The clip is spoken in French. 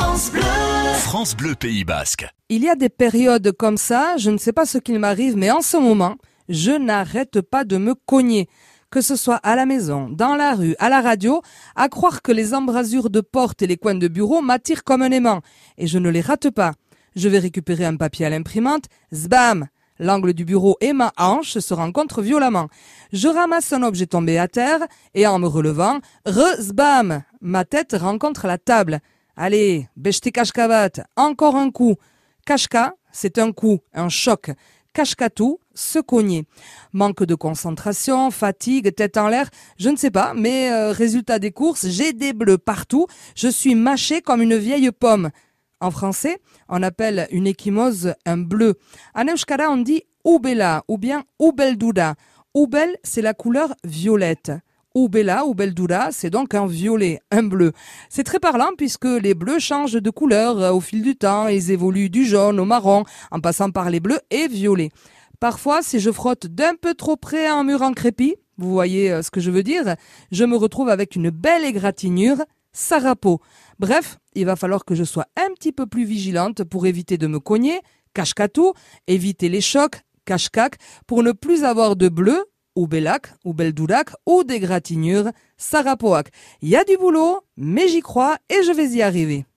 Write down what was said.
France Bleu. France Bleu Pays Basque. Il y a des périodes comme ça, je ne sais pas ce qu'il m'arrive, mais en ce moment, je n'arrête pas de me cogner. Que ce soit à la maison, dans la rue, à la radio, à croire que les embrasures de porte et les coins de bureau m'attirent comme un aimant. Et je ne les rate pas. Je vais récupérer un papier à l'imprimante. Zbam! L'angle du bureau et ma hanche se rencontrent violemment. Je ramasse un objet tombé à terre et en me relevant, re-zbam! Ma tête rencontre la table. Allez, bêche kashkavat, encore un coup. Kashka, c'est un coup, un choc. Kashkatou, se cogner. Manque de concentration, fatigue, tête en l'air, je ne sais pas, mais euh, résultat des courses, j'ai des bleus partout, je suis mâché comme une vieille pomme. En français, on appelle une échymose un bleu. En euskara, on dit ubela ou bien ubeldura. Ubel, c'est la couleur violette. Ubela ou beldura, c'est donc un violet, un bleu. C'est très parlant puisque les bleus changent de couleur euh, au fil du temps. Ils évoluent du jaune au marron en passant par les bleus et violets. Parfois, si je frotte d'un peu trop près un mur en crépi, vous voyez euh, ce que je veux dire, je me retrouve avec une belle égratignure, sarapo. Bref, il va falloir que je sois un petit peu plus vigilante pour éviter de me cogner, cache éviter les chocs, cache pour ne plus avoir de bleu, ou belac, ou des gratignures, sarapoac. Il y a du boulot, mais j'y crois et je vais y arriver.